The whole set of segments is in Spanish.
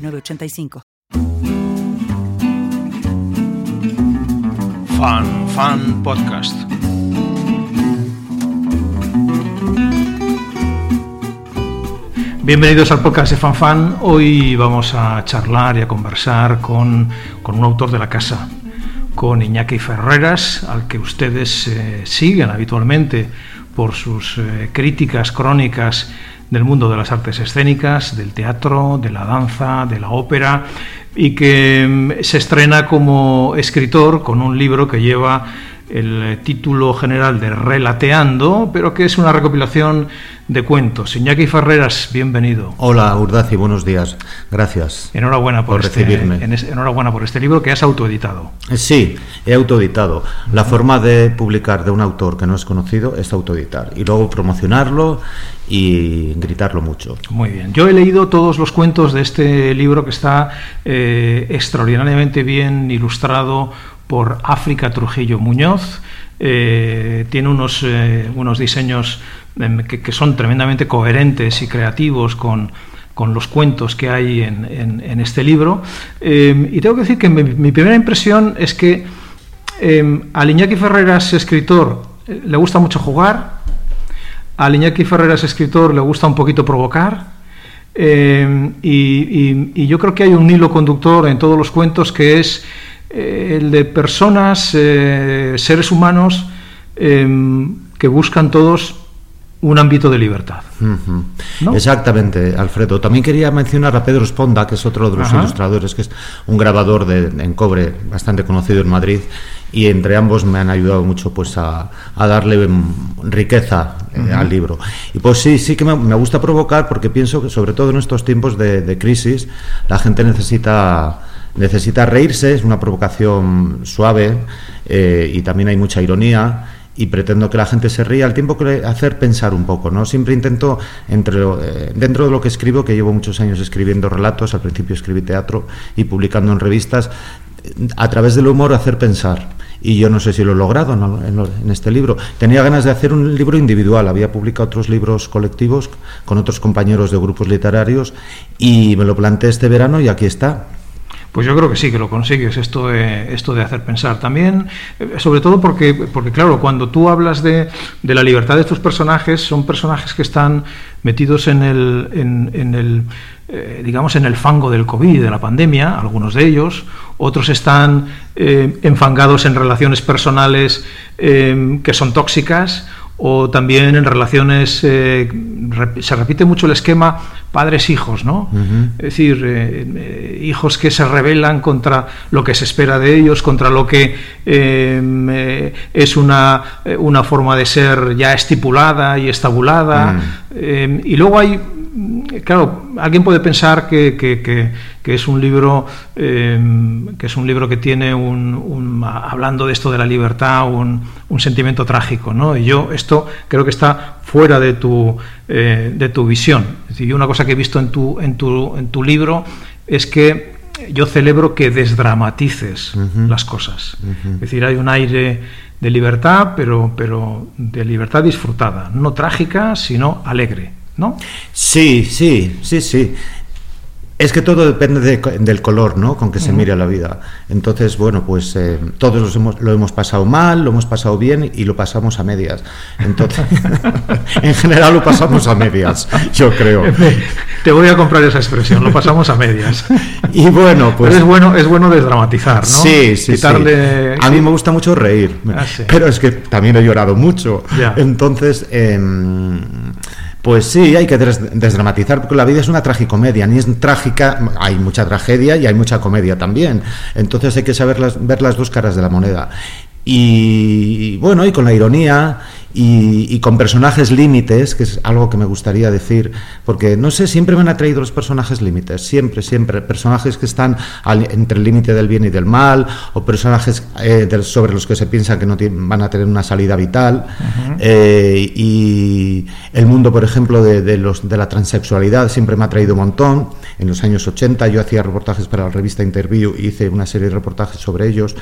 985. Fan Fan Podcast. Bienvenidos al podcast de Fan Fan. Hoy vamos a charlar y a conversar con, con un autor de la casa, con Iñaki Ferreras, al que ustedes eh, siguen habitualmente por sus eh, críticas crónicas del mundo de las artes escénicas, del teatro, de la danza, de la ópera, y que mm, se estrena como escritor con un libro que lleva el título general de Relateando, pero que es una recopilación de cuentos. Iñaki Ferreras, bienvenido. Hola, Urdaci, buenos días. Gracias. Enhorabuena por, este, recibirme. enhorabuena por este libro que has autoeditado. Eh, sí, he autoeditado. La forma de publicar de un autor que no es conocido es autoeditar y luego promocionarlo y gritarlo mucho. Muy bien. Yo he leído todos los cuentos de este libro que está eh, extraordinariamente bien ilustrado por África Trujillo Muñoz. Eh, tiene unos, eh, unos diseños em, que, son tremendamente coherentes y creativos con, los cuentos que hay en, este libro. Em, y tengo que decir que mi, primera impresión es que eh, a Iñaki Ferreras, escritor, eh, le gusta mucho jugar, a Iñaki Ferreras, escritor, le gusta un poquito provocar. y, yo creo que hay un hilo conductor en todos los cuentos que es el de personas, eh, seres humanos, em, que buscan todos un ámbito de libertad. Exactamente, Alfredo. También quería mencionar a Pedro Sponda, que es otro de los ilustradores, que es un grabador de, en cobre bastante conocido en Madrid, y entre ambos me han ayudado mucho pues a, darle em, riqueza eh, al libro. Y pues sí, sí que me, gusta provocar porque pienso que sobre todo en estos tiempos de crisis la gente necesita necesita reírse, es una provocación suave eh, y también hay mucha ironía y pretendo que la gente se ría al tiempo que hacer pensar un poco, ¿no? Siempre intento, entre, eh, dentro de lo que escribo, que llevo muchos años escribiendo relatos, al principio escribí teatro y publicando en revistas, a través del humor hacer pensar. Y yo no sé si lo he logrado en, este libro. Tenía ganas de hacer un libro individual, había publicado otros libros colectivos con otros compañeros de grupos literarios y me lo planteé este verano y aquí está. Pues yo creo que sí, que lo consigues, esto de, esto de hacer pensar también, eh, sobre todo porque, porque claro, cuando tú hablas de, la libertad de estos personajes, son personajes que están metidos en el, en, el eh, digamos, en el fango del COVID, de la pandemia, algunos de ellos, otros están eh, enfangados en relaciones personales que son tóxicas, o también en relaciones eh, se repite mucho el esquema padres-hijos, ¿no? Es decir, eh, eh, hijos que se rebelan contra lo que se espera de ellos, contra lo que es una, una, forma de ser ya estipulada y estabulada. Mm. y luego hay claro, alguien puede pensar que, que, es un libro em, que es un libro que tiene un, hablando de esto de la libertad un, un, sentimiento trágico, ¿no? Y yo esto creo que está fuera de tu eh, de tu visión. Es decir, una cosa que he visto en tu en tu en tu libro es que yo celebro que desdramatices las cosas. Es decir, hay un aire de libertad, pero, pero de libertad disfrutada, no trágica, sino alegre. ¿No? Sí, sí, sí, sí. Es que todo depende del color, ¿no? Con que se mire la vida. Entonces, bueno, pues eh, todos lo hemos pasado mal, lo hemos pasado bien y lo pasamos a medias. Entonces, en general lo pasamos a medias, yo creo. Te voy a comprar esa expresión, lo pasamos a medias. Y bueno, pues. es bueno, es bueno desdramatizar, ¿no? Sí, sí, sí. A mí me gusta mucho reír, ah, pero es que también he llorado mucho. Entonces. Em, pues sí, hay que desdramatizar, porque la vida es una tragicomedia, ni es trágica, hay mucha tragedia y hay mucha comedia también. Entonces hay que saber ver las dos caras de la moneda. Y bueno, y con la ironía y, con personajes límites, que es algo que me gustaría decir, porque no sé, siempre me han atraído los personajes límites, siempre, siempre, personajes que están entre el límite del bien y del mal, o personajes eh, sobre los que se piensa que no van a tener una salida vital, eh, y el mundo, por ejemplo, de, los, de la transexualidad siempre me ha atraído un montón. En los años 80 yo hacía reportajes para la revista Interview, hice una serie de reportajes sobre ellos,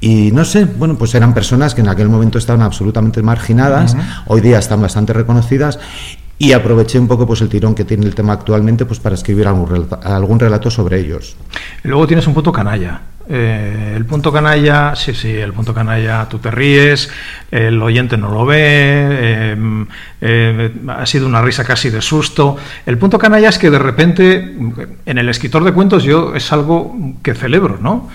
y no sé, bueno, pues eran personas que en aquel momento estaban absolutamente marginadas, hoy día están bastante reconocidas y aproveché un poco pues el tirón que tiene el tema actualmente pues para escribir algún relato, algún relato sobre ellos. Luego tienes un punto canalla. Eh, el punto canalla, sí, sí, el punto canalla, tú te ríes, el oyente no lo ve, em, eh, ha sido una risa casi de susto. El punto canalla es que de repente, en el escritor de cuentos yo es algo que celebro, ¿no?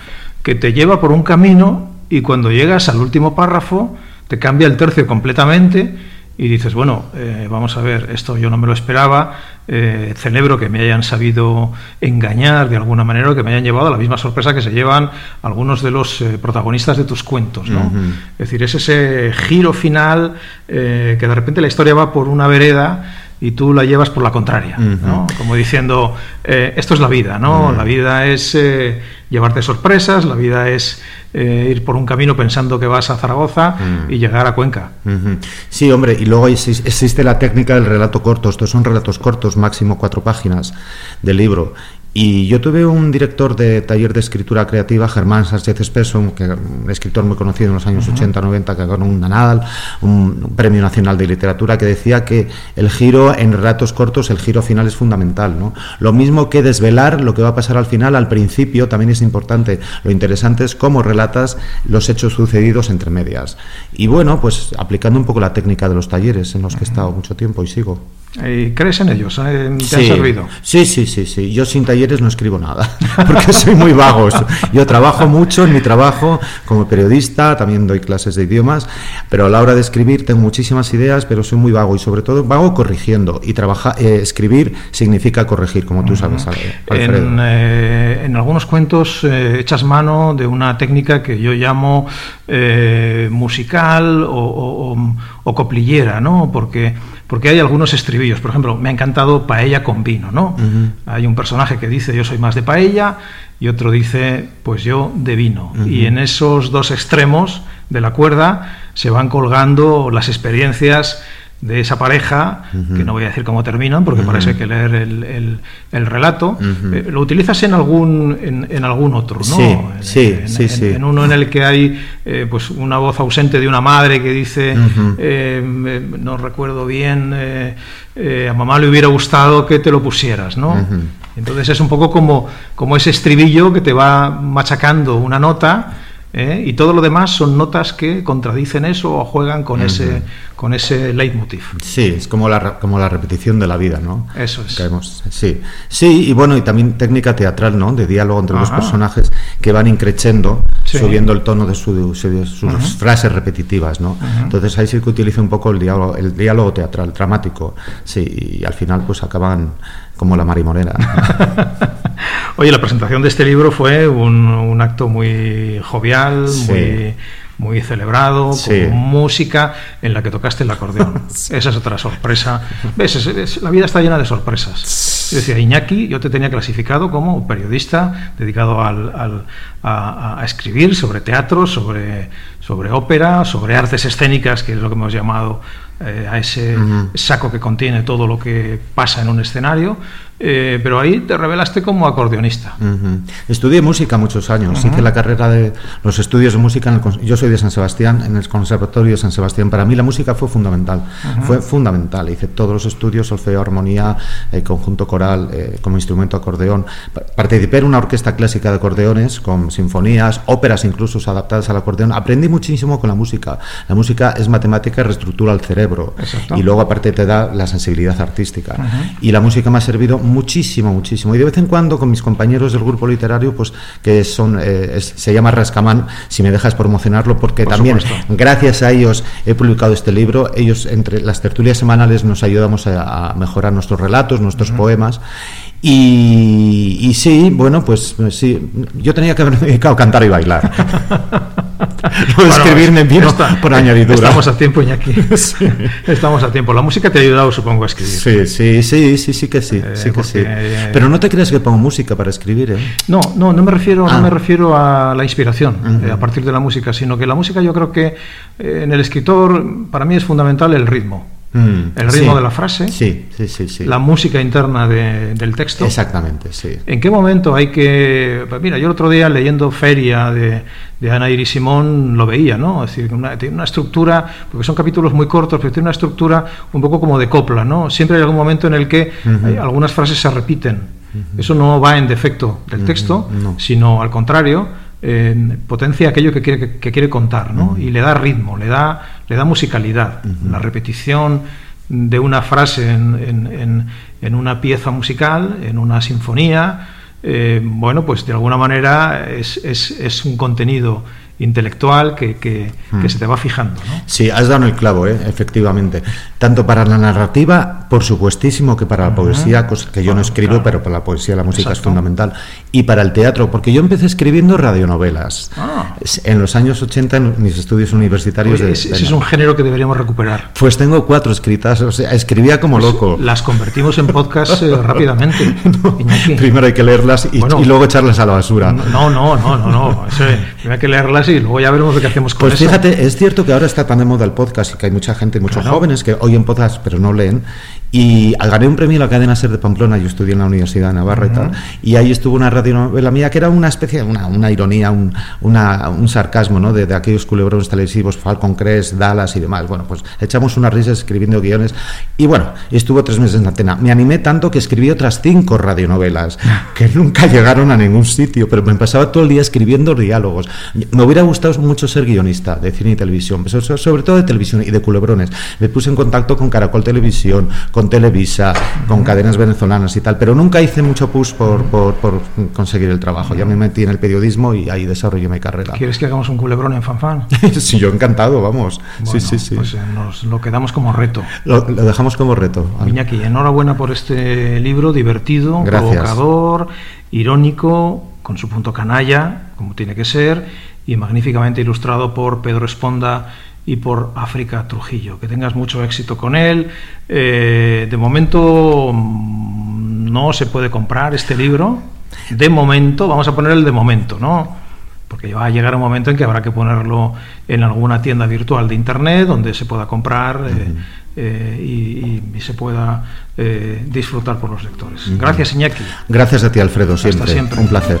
que te lleva por un camino y cuando llegas al último párrafo te cambia el tercio completamente y dices, bueno, eh, vamos a ver, esto yo no me lo esperaba, eh, celebro que me hayan sabido engañar de alguna manera, que me hayan llevado a la misma sorpresa que se llevan algunos de los eh, protagonistas de tus cuentos. ¿no? Es decir, es ese giro final que de repente la historia va por una vereda y tú la llevas por la contraria, ¿no? como diciendo, esto es la vida, ¿no? La vida es llevarte sorpresas, la vida es eh, ir por un camino pensando que vas a Zaragoza y llegar a Cuenca. Sí, hombre, y luego existe la técnica del relato corto, estos son relatos cortos, máximo cuatro páginas del libro, y yo tuve un director de taller de escritura creativa, Germán Sánchez Espeso, que un escritor muy conocido en los años 80-90, que ganó un Nadal, un premio nacional de literatura, que decía que el giro en relatos cortos, el giro final es fundamental. ¿no? Lo mismo que desvelar lo que va a pasar al final, al principio también es importante. Lo interesante es cómo relatas los hechos sucedidos entre medias. Y bueno, pues aplicando un poco la técnica de los talleres en los que he estado mucho tiempo y sigo. ¿Y ¿Crees en ellos? ¿Te han servido? Sí, sí, sí, sí. Yo sin talleres no escribo nada, porque soy muy vago. Yo trabajo mucho en mi trabajo como periodista, también doy clases de idiomas, pero a la hora de escribir tengo muchísimas ideas, pero soy muy vago y sobre todo vago corrigiendo. Y trabajar, eh, escribir significa corregir, como tú sabes, En, eh, en, algunos cuentos eh, echas mano de una técnica que yo llamo musical o, o coplillera, ¿no? Porque porque hay algunos estribillos. Por ejemplo, me ha encantado paella con vino, ¿no? Hay un personaje que dice yo soy más de paella y otro dice pues yo de vino. Y en esos dos extremos de la cuerda se van colgando las experiencias de esa pareja, que no voy a decir cómo terminan, porque parece que leer el, el, relato, eh, lo utilizas en algún, en, algún otro, ¿no? Sí, sí, sí, en, uno en el que hay eh, pues una voz ausente de una madre que dice, eh, no recuerdo bien, a mamá le hubiera gustado que te lo pusieras, ¿no? Entonces es un poco como, como ese estribillo que te va machacando una nota ¿eh? y todo lo demás son notas que contradicen eso o juegan con ese con ese leitmotiv. Sí, es como la, como la repetición de la vida, ¿no? Eso es. sí, sí, y bueno, y también técnica teatral, ¿no? De diálogo entre los personajes que van increchendo, subiendo el tono de, sus frases repetitivas, ¿no? Entonces ahí sí que utiliza un poco el diálogo, el diálogo teatral, dramático, sí, y al final pues acaban como la marimorena. Oye, la presentación de este libro fue un, acto muy jovial, muy muy celebrado, con música en la que tocaste el acordeón. Esa es otra sorpresa. ¿Ves? la vida está llena de sorpresas. Yo decía, Iñaki, yo te tenía clasificado como periodista dedicado al, a, escribir sobre teatro, sobre, sobre ópera, sobre artes escénicas, que es lo que hemos llamado eh, a ese saco que contiene todo lo que pasa en un escenario, eh, pero ahí te revelaste como acordeonista. Estudié música muchos años, hice la carrera de los estudios de música, en el, yo soy de San Sebastián, en el Conservatorio de San Sebastián. Para mí la música fue fundamental, fue fundamental. Hice todos los estudios, solfeo, armonía, eh, conjunto coral, como instrumento acordeón. Participé en una orquesta clásica de acordeones, con sinfonías, óperas incluso adaptadas al acordeón. Aprendí muchísimo con la música. La música es matemática y reestructura el cerebro y luego aparte te da la sensibilidad artística. Y la música me ha servido muchísimo, muchísimo. Y de vez en cuando con mis compañeros del grupo literario, pues que son, eh, se llama Rascamán, si me dejas promocionarlo, porque también gracias a ellos he publicado este libro. Ellos entre las tertulias semanales nos ayudamos a, mejorar nuestros relatos, nuestros poemas. Y, y, sí, bueno, pues sí, yo tenía que haberme dedicado a cantar y bailar. Lo de escribir me vino por añadidura. Estamos a tiempo, Iñaki. Estamos a tiempo. La música te ha ayudado, supongo, a escribir. Sí, sí, sí, sí, sí que sí. Eh, sí, que sí. Eh, Pero no te creas que pongo música para escribir, ¿eh? No, no, no me refiero, no ah. me refiero a la inspiración eh, a partir de la música, sino que la música yo creo que en el escritor, para mí es fundamental el ritmo. Mm, el ritmo de la frase, sí, sí, sí, la música interna del texto. Exactamente, sí. ¿En qué momento hay que.? Pues mira, yo el otro día leyendo Feria de, de Ana Iris Simón lo veía, ¿no? Es decir, tiene una estructura, porque son capítulos muy cortos, pero tiene una estructura un poco como de copla, ¿no? Siempre hay algún momento en el que algunas frases se repiten. Eso no va en defecto del texto, sino al contrario potencia aquello que quiere, que, quiere contar, ¿no? Y le da ritmo, le da, le da musicalidad. La repetición de una frase en, en, una pieza musical, en una sinfonía, eh, bueno, pues de alguna manera es, es, es un contenido intelectual que, que, hmm. se te va fijando. ¿no? Sí, has dado el clavo, ¿eh? efectivamente. Tanto para la narrativa, por supuestísimo, que para la poesía, cosa que yo no escribo, pero para la poesía la música es fundamental. Y para el teatro, porque yo empecé escribiendo radionovelas. Ah. En los años 80, en mis estudios universitarios. ese es un género que deberíamos recuperar. Pues tengo cuatro escritas, o sea, escribía como pues loco. Las convertimos en podcast eh, rápidamente. primero hay que leerlas y, luego echarlas a la basura. No, no, no, no, no. primero hay que leerlas y luego ya veremos lo que hacemos con pues eso. Pues fíjate, es cierto que ahora está tan de moda el podcast y que hay mucha gente, muchos jóvenes que oyen podcast pero no leen y gané un premio en la cadena SER de Pamplona, yo estudié en la Universidad de Navarra y tal, y ahí estuvo una radionovela mía que era una especie, una, una ironía, un, una, un sarcasmo, ¿no? De, aquellos culebrones televisivos, Falcon Crest, Dallas y demás. Bueno, pues echamos unas risas escribiendo guiones y bueno, estuvo tres meses en la antena. Me animé tanto que escribí otras cinco radionovelas que nunca llegaron a ningún sitio, pero me pasaba todo el día escribiendo diálogos. Me hubiera gustado mucho ser guionista de cine y televisión, sobre todo de televisión y de culebrones. Me puse en contacto con Caracol Televisión, con Televisa, con cadenas venezolanas y tal, pero nunca hice mucho push por, por, conseguir el trabajo. Ya me metí en el periodismo y ahí desarrollé mi carrera. ¿Quieres que hagamos un culebrón en FanFan? sí, yo encantado, vamos. sí, sí, sí. Pues eh, nos lo quedamos como reto. Lo, dejamos como reto. Iñaki, enhorabuena por este libro divertido, provocador, irónico, con su punto canalla, como tiene que ser, y magníficamente ilustrado por Pedro Esponda y por África Trujillo. Que tengas mucho éxito con él. Eh, de momento mm, no se puede comprar este libro. De momento, vamos a poner el de momento, ¿no? Porque va a llegar un momento en que habrá que ponerlo en alguna tienda virtual de Internet donde se pueda comprar eh, eh, y, se pueda disfrutar por los lectores. Gracias, Iñaki. Gracias a ti, Alfredo, siempre. siempre. Un placer.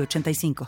85